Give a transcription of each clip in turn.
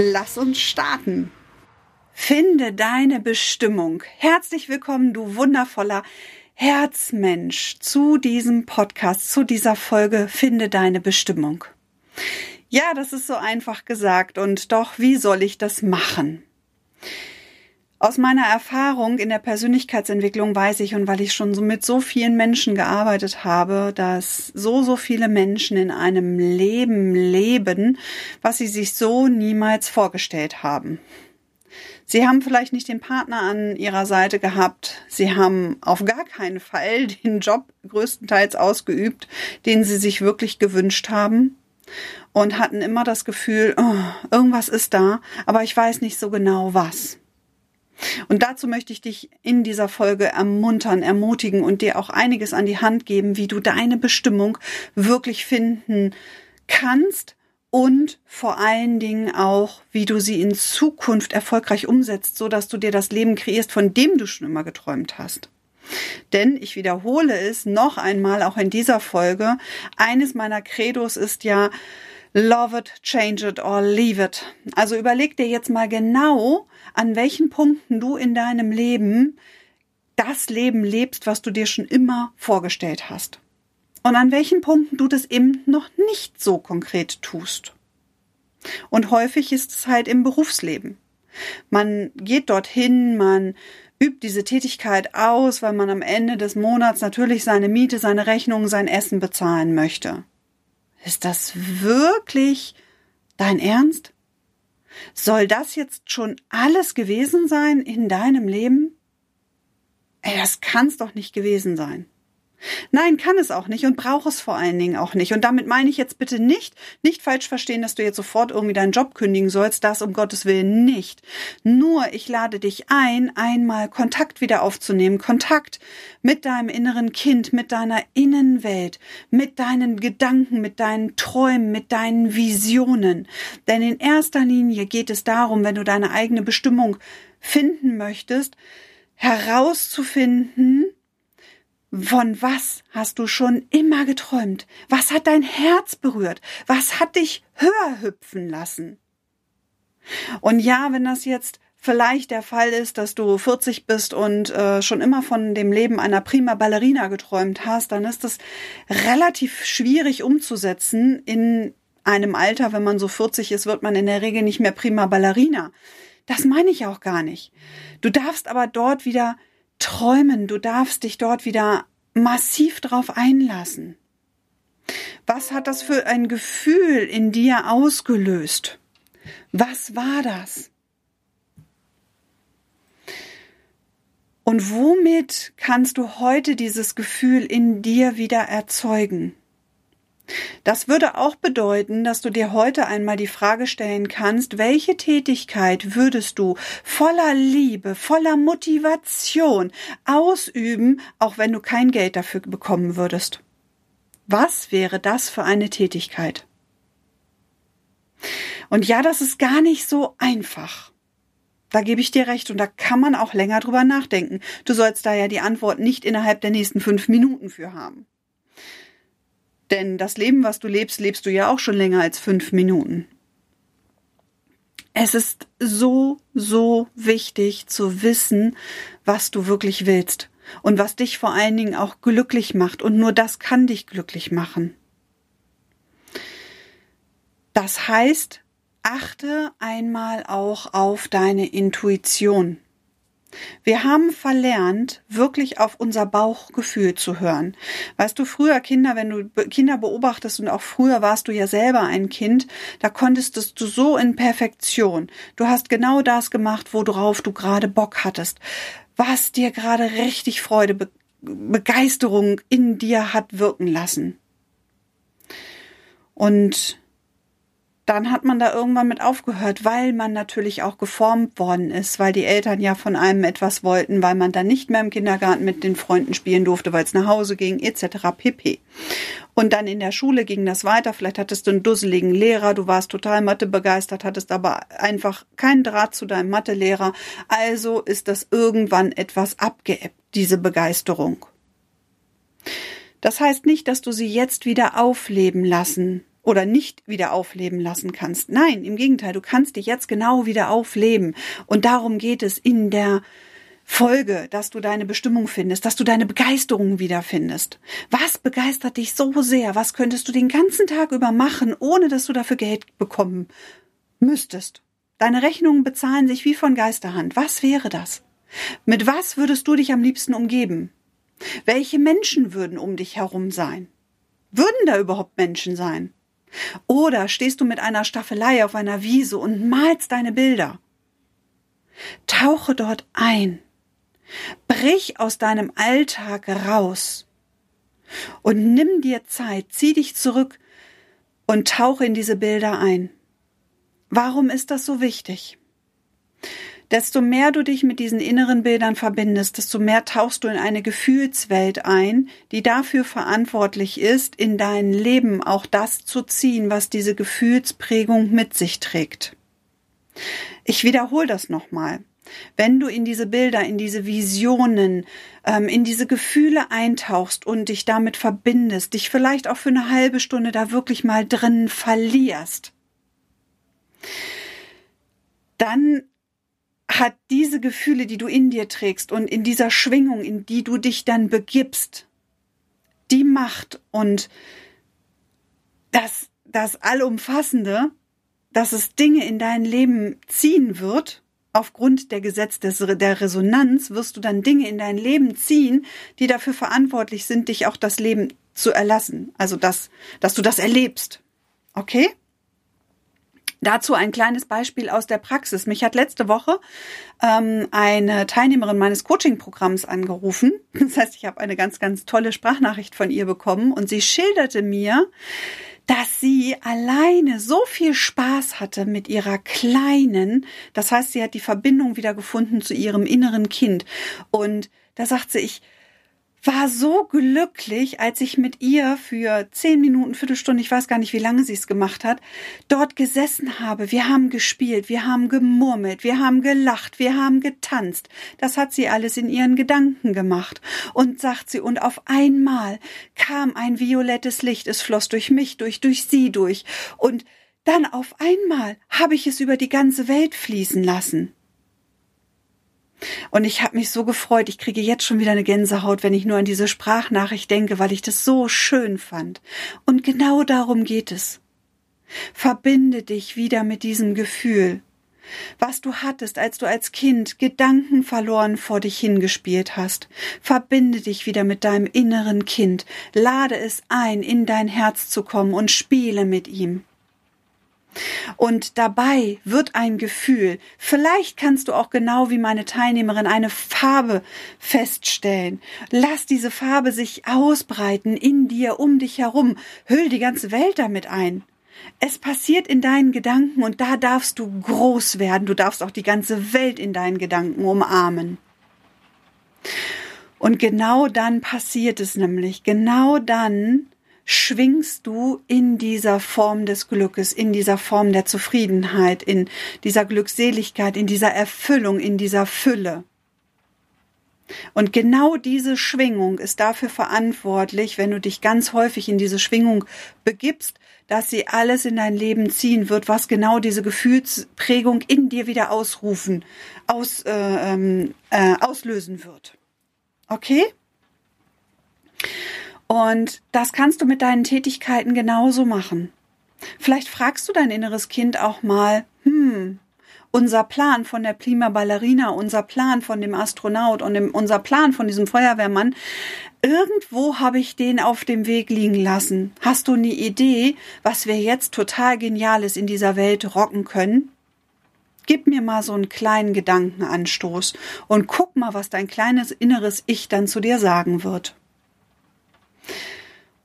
Lass uns starten. Finde deine Bestimmung. Herzlich willkommen, du wundervoller Herzmensch, zu diesem Podcast, zu dieser Folge Finde deine Bestimmung. Ja, das ist so einfach gesagt und doch, wie soll ich das machen? Aus meiner Erfahrung in der Persönlichkeitsentwicklung weiß ich und weil ich schon so mit so vielen Menschen gearbeitet habe, dass so, so viele Menschen in einem Leben leben, was sie sich so niemals vorgestellt haben. Sie haben vielleicht nicht den Partner an ihrer Seite gehabt. Sie haben auf gar keinen Fall den Job größtenteils ausgeübt, den sie sich wirklich gewünscht haben. Und hatten immer das Gefühl, oh, irgendwas ist da, aber ich weiß nicht so genau was. Und dazu möchte ich dich in dieser Folge ermuntern, ermutigen und dir auch einiges an die Hand geben, wie du deine Bestimmung wirklich finden kannst und vor allen Dingen auch, wie du sie in Zukunft erfolgreich umsetzt, so dass du dir das Leben kreierst, von dem du schon immer geträumt hast. Denn ich wiederhole es noch einmal auch in dieser Folge. Eines meiner Credos ist ja, love it, change it or leave it. Also überleg dir jetzt mal genau, an welchen Punkten du in deinem Leben das Leben lebst, was du dir schon immer vorgestellt hast. Und an welchen Punkten du das eben noch nicht so konkret tust. Und häufig ist es halt im Berufsleben. Man geht dorthin, man übt diese Tätigkeit aus, weil man am Ende des Monats natürlich seine Miete, seine Rechnung, sein Essen bezahlen möchte. Ist das wirklich dein Ernst? Soll das jetzt schon alles gewesen sein in deinem Leben? Ey, das kann's doch nicht gewesen sein. Nein, kann es auch nicht und braucht es vor allen Dingen auch nicht. Und damit meine ich jetzt bitte nicht, nicht falsch verstehen, dass du jetzt sofort irgendwie deinen Job kündigen sollst, das um Gottes Willen nicht. Nur ich lade dich ein, einmal Kontakt wieder aufzunehmen, Kontakt mit deinem inneren Kind, mit deiner Innenwelt, mit deinen Gedanken, mit deinen Träumen, mit deinen Visionen. Denn in erster Linie geht es darum, wenn du deine eigene Bestimmung finden möchtest, herauszufinden, von was hast du schon immer geträumt? Was hat dein Herz berührt? Was hat dich höher hüpfen lassen? Und ja, wenn das jetzt vielleicht der Fall ist, dass du 40 bist und äh, schon immer von dem Leben einer prima Ballerina geträumt hast, dann ist es relativ schwierig umzusetzen. In einem Alter, wenn man so 40 ist, wird man in der Regel nicht mehr prima Ballerina. Das meine ich auch gar nicht. Du darfst aber dort wieder träumen, du darfst dich dort wieder massiv drauf einlassen. Was hat das für ein Gefühl in dir ausgelöst? Was war das? Und womit kannst du heute dieses Gefühl in dir wieder erzeugen? Das würde auch bedeuten, dass du dir heute einmal die Frage stellen kannst, welche Tätigkeit würdest du voller Liebe, voller Motivation ausüben, auch wenn du kein Geld dafür bekommen würdest? Was wäre das für eine Tätigkeit? Und ja, das ist gar nicht so einfach. Da gebe ich dir recht und da kann man auch länger drüber nachdenken. Du sollst da ja die Antwort nicht innerhalb der nächsten fünf Minuten für haben. Denn das Leben, was du lebst, lebst du ja auch schon länger als fünf Minuten. Es ist so, so wichtig zu wissen, was du wirklich willst und was dich vor allen Dingen auch glücklich macht. Und nur das kann dich glücklich machen. Das heißt, achte einmal auch auf deine Intuition. Wir haben verlernt, wirklich auf unser Bauchgefühl zu hören. Weißt du, früher Kinder, wenn du Kinder beobachtest und auch früher warst du ja selber ein Kind, da konntest du so in Perfektion. Du hast genau das gemacht, worauf du gerade Bock hattest, was dir gerade richtig Freude, Be Begeisterung in dir hat wirken lassen. Und dann hat man da irgendwann mit aufgehört, weil man natürlich auch geformt worden ist, weil die Eltern ja von einem etwas wollten, weil man dann nicht mehr im Kindergarten mit den Freunden spielen durfte, weil es nach Hause ging, etc. pp. Und dann in der Schule ging das weiter. Vielleicht hattest du einen dusseligen Lehrer, du warst total Mathe begeistert, hattest aber einfach keinen Draht zu deinem Mathelehrer. Also ist das irgendwann etwas abgeebbt, diese Begeisterung. Das heißt nicht, dass du sie jetzt wieder aufleben lassen oder nicht wieder aufleben lassen kannst. Nein, im Gegenteil, du kannst dich jetzt genau wieder aufleben. Und darum geht es in der Folge, dass du deine Bestimmung findest, dass du deine Begeisterung wiederfindest. Was begeistert dich so sehr? Was könntest du den ganzen Tag über machen, ohne dass du dafür Geld bekommen müsstest? Deine Rechnungen bezahlen sich wie von Geisterhand. Was wäre das? Mit was würdest du dich am liebsten umgeben? Welche Menschen würden um dich herum sein? Würden da überhaupt Menschen sein? Oder stehst du mit einer Staffelei auf einer Wiese und malst deine Bilder? Tauche dort ein. Brich aus deinem Alltag raus. Und nimm dir Zeit, zieh dich zurück und tauche in diese Bilder ein. Warum ist das so wichtig? Desto mehr du dich mit diesen inneren Bildern verbindest, desto mehr tauchst du in eine Gefühlswelt ein, die dafür verantwortlich ist, in dein Leben auch das zu ziehen, was diese Gefühlsprägung mit sich trägt. Ich wiederhole das nochmal. Wenn du in diese Bilder, in diese Visionen, ähm, in diese Gefühle eintauchst und dich damit verbindest, dich vielleicht auch für eine halbe Stunde da wirklich mal drin verlierst, dann hat diese Gefühle, die du in dir trägst und in dieser Schwingung, in die du dich dann begibst, die Macht und das, das Allumfassende, dass es Dinge in dein Leben ziehen wird, aufgrund der Gesetz des, der Resonanz wirst du dann Dinge in dein Leben ziehen, die dafür verantwortlich sind, dich auch das Leben zu erlassen. Also, dass, dass du das erlebst. Okay? Dazu ein kleines Beispiel aus der Praxis. Mich hat letzte Woche ähm, eine Teilnehmerin meines Coaching-Programms angerufen. Das heißt, ich habe eine ganz, ganz tolle Sprachnachricht von ihr bekommen und sie schilderte mir, dass sie alleine so viel Spaß hatte mit ihrer Kleinen. Das heißt, sie hat die Verbindung wieder gefunden zu ihrem inneren Kind. Und da sagt sie, ich, war so glücklich, als ich mit ihr für zehn Minuten, Viertelstunde, ich weiß gar nicht, wie lange sie es gemacht hat, dort gesessen habe. Wir haben gespielt, wir haben gemurmelt, wir haben gelacht, wir haben getanzt. Das hat sie alles in ihren Gedanken gemacht. Und sagt sie, und auf einmal kam ein violettes Licht, es floss durch mich durch, durch sie durch. Und dann auf einmal habe ich es über die ganze Welt fließen lassen. Und ich habe mich so gefreut, ich kriege jetzt schon wieder eine Gänsehaut, wenn ich nur an diese Sprachnachricht denke, weil ich das so schön fand. Und genau darum geht es. Verbinde dich wieder mit diesem Gefühl, was du hattest, als du als Kind Gedanken verloren vor dich hingespielt hast. Verbinde dich wieder mit deinem inneren Kind, lade es ein, in dein Herz zu kommen und spiele mit ihm. Und dabei wird ein Gefühl, vielleicht kannst du auch genau wie meine Teilnehmerin eine Farbe feststellen. Lass diese Farbe sich ausbreiten in dir, um dich herum. Hüll die ganze Welt damit ein. Es passiert in deinen Gedanken und da darfst du groß werden. Du darfst auch die ganze Welt in deinen Gedanken umarmen. Und genau dann passiert es nämlich. Genau dann schwingst du in dieser Form des Glückes, in dieser Form der Zufriedenheit, in dieser Glückseligkeit, in dieser Erfüllung, in dieser Fülle. Und genau diese Schwingung ist dafür verantwortlich, wenn du dich ganz häufig in diese Schwingung begibst, dass sie alles in dein Leben ziehen wird, was genau diese Gefühlsprägung in dir wieder ausrufen, aus, äh, ähm, äh, auslösen wird. Okay? Und das kannst du mit deinen Tätigkeiten genauso machen. Vielleicht fragst du dein inneres Kind auch mal, hm, unser Plan von der Prima Ballerina, unser Plan von dem Astronaut und dem, unser Plan von diesem Feuerwehrmann, irgendwo habe ich den auf dem Weg liegen lassen. Hast du eine Idee, was wir jetzt total Geniales in dieser Welt rocken können? Gib mir mal so einen kleinen Gedankenanstoß und guck mal, was dein kleines inneres Ich dann zu dir sagen wird.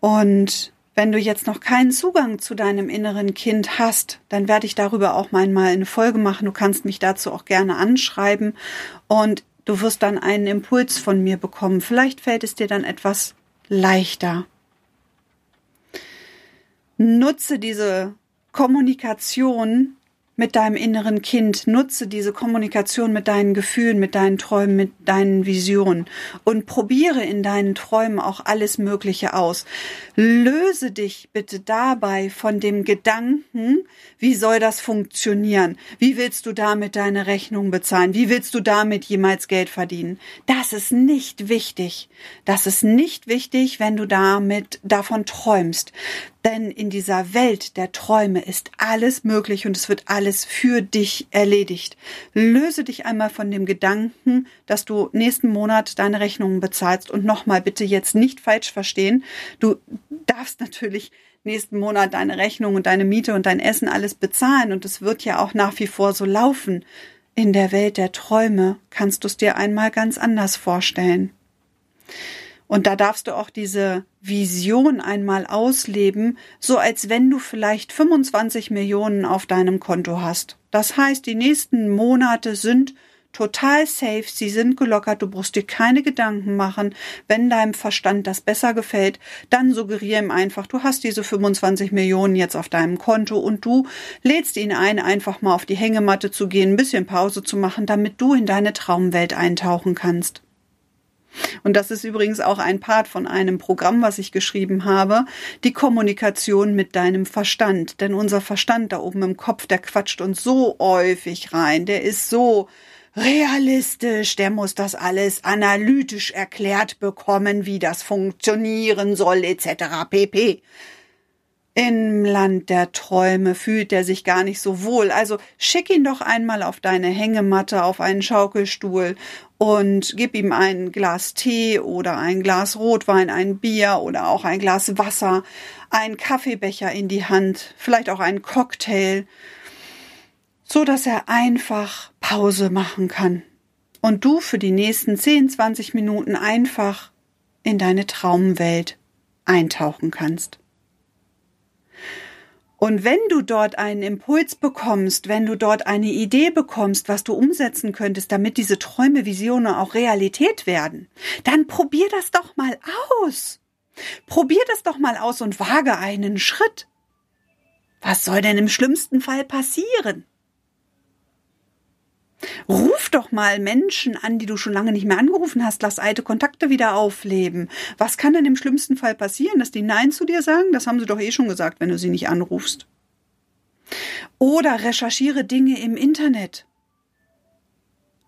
Und Wenn du jetzt noch keinen Zugang zu deinem inneren Kind hast, dann werde ich darüber auch mal eine Folge machen. Du kannst mich dazu auch gerne anschreiben und du wirst dann einen Impuls von mir bekommen. Vielleicht fällt es dir dann etwas leichter. Nutze diese Kommunikation mit deinem inneren Kind. Nutze diese Kommunikation mit deinen Gefühlen, mit deinen Träumen, mit deinen Visionen und probiere in deinen Träumen auch alles Mögliche aus. Löse dich bitte dabei von dem Gedanken, wie soll das funktionieren? Wie willst du damit deine Rechnung bezahlen? Wie willst du damit jemals Geld verdienen? Das ist nicht wichtig. Das ist nicht wichtig, wenn du damit davon träumst. Denn in dieser Welt der Träume ist alles möglich und es wird alles für dich erledigt. Löse dich einmal von dem Gedanken, dass du nächsten Monat deine Rechnungen bezahlst und nochmal bitte jetzt nicht falsch verstehen. Du darfst natürlich nächsten Monat deine Rechnung und deine Miete und dein Essen alles bezahlen und es wird ja auch nach wie vor so laufen. In der Welt der Träume kannst du es dir einmal ganz anders vorstellen. Und da darfst du auch diese Vision einmal ausleben, so als wenn du vielleicht 25 Millionen auf deinem Konto hast. Das heißt, die nächsten Monate sind total safe, sie sind gelockert, du brauchst dir keine Gedanken machen. Wenn deinem Verstand das besser gefällt, dann suggeriere ihm einfach, du hast diese 25 Millionen jetzt auf deinem Konto und du lädst ihn ein, einfach mal auf die Hängematte zu gehen, ein bisschen Pause zu machen, damit du in deine Traumwelt eintauchen kannst. Und das ist übrigens auch ein Part von einem Programm, was ich geschrieben habe, die Kommunikation mit deinem Verstand. Denn unser Verstand da oben im Kopf, der quatscht uns so häufig rein, der ist so realistisch, der muss das alles analytisch erklärt bekommen, wie das funktionieren soll, etc. pp. Im Land der Träume fühlt er sich gar nicht so wohl. Also schick ihn doch einmal auf deine Hängematte, auf einen Schaukelstuhl und gib ihm ein Glas Tee oder ein Glas Rotwein, ein Bier oder auch ein Glas Wasser, ein Kaffeebecher in die Hand, vielleicht auch einen Cocktail, so dass er einfach Pause machen kann. Und du für die nächsten 10, 20 Minuten einfach in deine Traumwelt eintauchen kannst. Und wenn du dort einen Impuls bekommst, wenn du dort eine Idee bekommst, was du umsetzen könntest, damit diese Träume, Visionen auch Realität werden, dann probier das doch mal aus. Probier das doch mal aus und wage einen Schritt. Was soll denn im schlimmsten Fall passieren? Ruf doch mal Menschen an, die du schon lange nicht mehr angerufen hast. Lass alte Kontakte wieder aufleben. Was kann denn im schlimmsten Fall passieren? Dass die Nein zu dir sagen? Das haben sie doch eh schon gesagt, wenn du sie nicht anrufst. Oder recherchiere Dinge im Internet.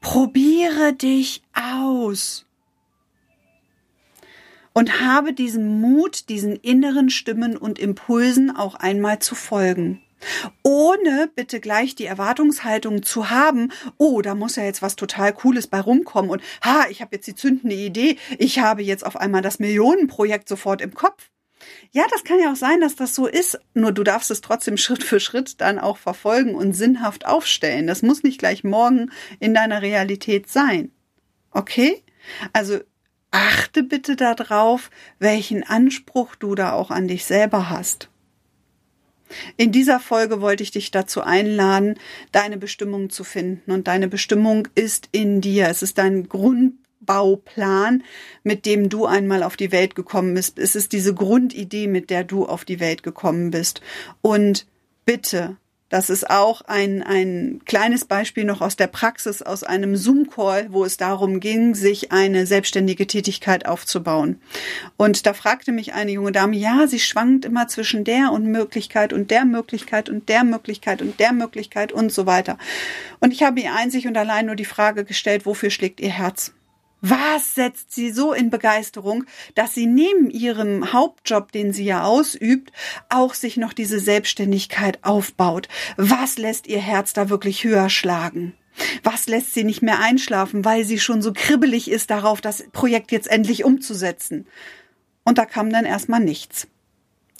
Probiere dich aus. Und habe diesen Mut, diesen inneren Stimmen und Impulsen auch einmal zu folgen ohne bitte gleich die Erwartungshaltung zu haben, oh, da muss ja jetzt was total Cooles bei rumkommen und ha, ich habe jetzt die zündende Idee, ich habe jetzt auf einmal das Millionenprojekt sofort im Kopf. Ja, das kann ja auch sein, dass das so ist, nur du darfst es trotzdem Schritt für Schritt dann auch verfolgen und sinnhaft aufstellen. Das muss nicht gleich morgen in deiner Realität sein. Okay? Also achte bitte darauf, welchen Anspruch du da auch an dich selber hast. In dieser Folge wollte ich dich dazu einladen, deine Bestimmung zu finden. Und deine Bestimmung ist in dir. Es ist dein Grundbauplan, mit dem du einmal auf die Welt gekommen bist. Es ist diese Grundidee, mit der du auf die Welt gekommen bist. Und bitte das ist auch ein, ein kleines Beispiel noch aus der Praxis, aus einem Zoom-Call, wo es darum ging, sich eine selbstständige Tätigkeit aufzubauen. Und da fragte mich eine junge Dame, ja, sie schwankt immer zwischen der und Möglichkeit und der Möglichkeit und der Möglichkeit und der Möglichkeit und so weiter. Und ich habe ihr einzig und allein nur die Frage gestellt, wofür schlägt ihr Herz? Was setzt sie so in Begeisterung, dass sie neben ihrem Hauptjob, den sie ja ausübt, auch sich noch diese Selbstständigkeit aufbaut? Was lässt ihr Herz da wirklich höher schlagen? Was lässt sie nicht mehr einschlafen, weil sie schon so kribbelig ist darauf, das Projekt jetzt endlich umzusetzen? Und da kam dann erstmal nichts.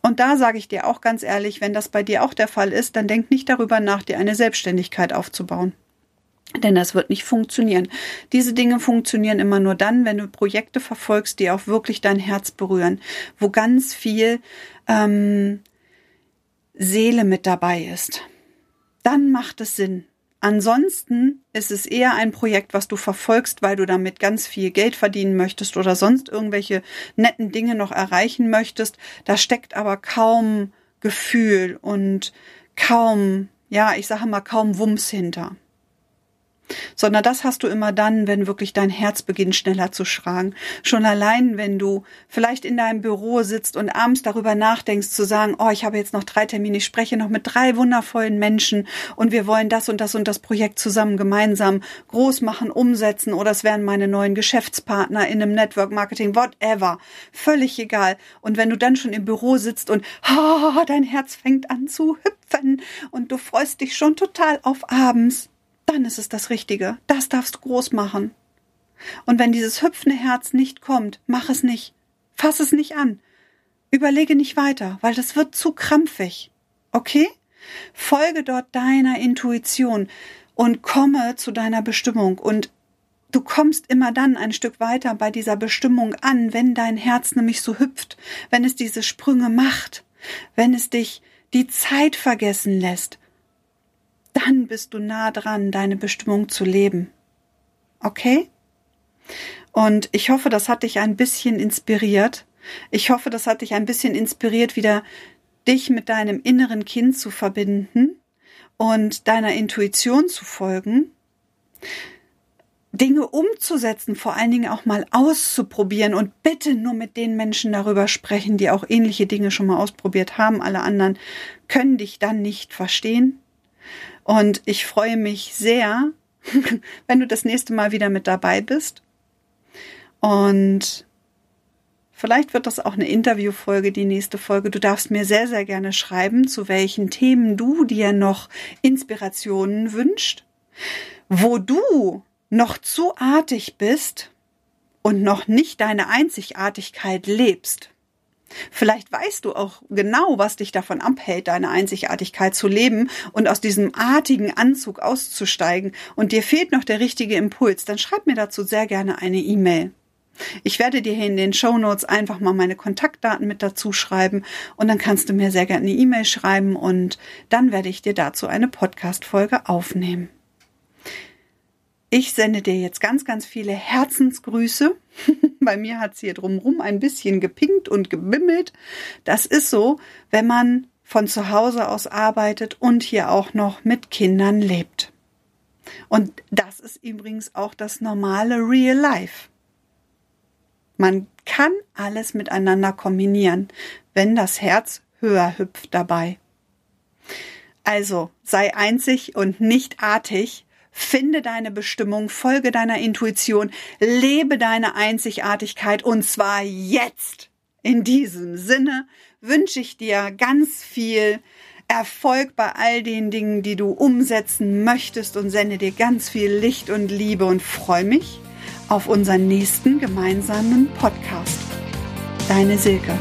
Und da sage ich dir auch ganz ehrlich, wenn das bei dir auch der Fall ist, dann denk nicht darüber nach, dir eine Selbstständigkeit aufzubauen. Denn das wird nicht funktionieren. Diese Dinge funktionieren immer nur dann, wenn du Projekte verfolgst, die auch wirklich dein Herz berühren, wo ganz viel ähm, Seele mit dabei ist. Dann macht es Sinn. Ansonsten ist es eher ein Projekt, was du verfolgst, weil du damit ganz viel Geld verdienen möchtest oder sonst irgendwelche netten Dinge noch erreichen möchtest. Da steckt aber kaum Gefühl und kaum, ja, ich sage mal kaum Wumms hinter sondern das hast du immer dann, wenn wirklich dein Herz beginnt schneller zu schlagen. Schon allein, wenn du vielleicht in deinem Büro sitzt und abends darüber nachdenkst zu sagen, oh, ich habe jetzt noch drei Termine, ich spreche noch mit drei wundervollen Menschen und wir wollen das und das und das Projekt zusammen gemeinsam groß machen, umsetzen oder es wären meine neuen Geschäftspartner in einem Network Marketing, whatever. Völlig egal. Und wenn du dann schon im Büro sitzt und oh, dein Herz fängt an zu hüpfen und du freust dich schon total auf abends, dann ist es das Richtige. Das darfst du groß machen. Und wenn dieses hüpfende Herz nicht kommt, mach es nicht. Fass es nicht an. Überlege nicht weiter, weil das wird zu krampfig. Okay? Folge dort deiner Intuition und komme zu deiner Bestimmung und Du kommst immer dann ein Stück weiter bei dieser Bestimmung an, wenn dein Herz nämlich so hüpft, wenn es diese Sprünge macht, wenn es dich die Zeit vergessen lässt, dann bist du nah dran, deine Bestimmung zu leben. Okay? Und ich hoffe, das hat dich ein bisschen inspiriert. Ich hoffe, das hat dich ein bisschen inspiriert, wieder dich mit deinem inneren Kind zu verbinden und deiner Intuition zu folgen. Dinge umzusetzen, vor allen Dingen auch mal auszuprobieren und bitte nur mit den Menschen darüber sprechen, die auch ähnliche Dinge schon mal ausprobiert haben. Alle anderen können dich dann nicht verstehen. Und ich freue mich sehr, wenn du das nächste Mal wieder mit dabei bist. Und vielleicht wird das auch eine Interviewfolge, die nächste Folge. Du darfst mir sehr, sehr gerne schreiben, zu welchen Themen du dir noch Inspirationen wünscht, wo du noch zu artig bist und noch nicht deine Einzigartigkeit lebst. Vielleicht weißt du auch genau, was dich davon abhält, deine Einzigartigkeit zu leben und aus diesem artigen Anzug auszusteigen und dir fehlt noch der richtige Impuls, dann schreib mir dazu sehr gerne eine E-Mail. Ich werde dir hier in den Show Notes einfach mal meine Kontaktdaten mit dazu schreiben und dann kannst du mir sehr gerne eine E-Mail schreiben und dann werde ich dir dazu eine Podcast-Folge aufnehmen. Ich sende dir jetzt ganz, ganz viele Herzensgrüße. Bei mir hat's hier drumrum ein bisschen gepinkt und gebimmelt. Das ist so, wenn man von zu Hause aus arbeitet und hier auch noch mit Kindern lebt. Und das ist übrigens auch das normale Real Life. Man kann alles miteinander kombinieren, wenn das Herz höher hüpft dabei. Also sei einzig und nicht artig, Finde deine Bestimmung, folge deiner Intuition, lebe deine Einzigartigkeit und zwar jetzt. In diesem Sinne wünsche ich dir ganz viel Erfolg bei all den Dingen, die du umsetzen möchtest und sende dir ganz viel Licht und Liebe und freue mich auf unseren nächsten gemeinsamen Podcast. Deine Silke.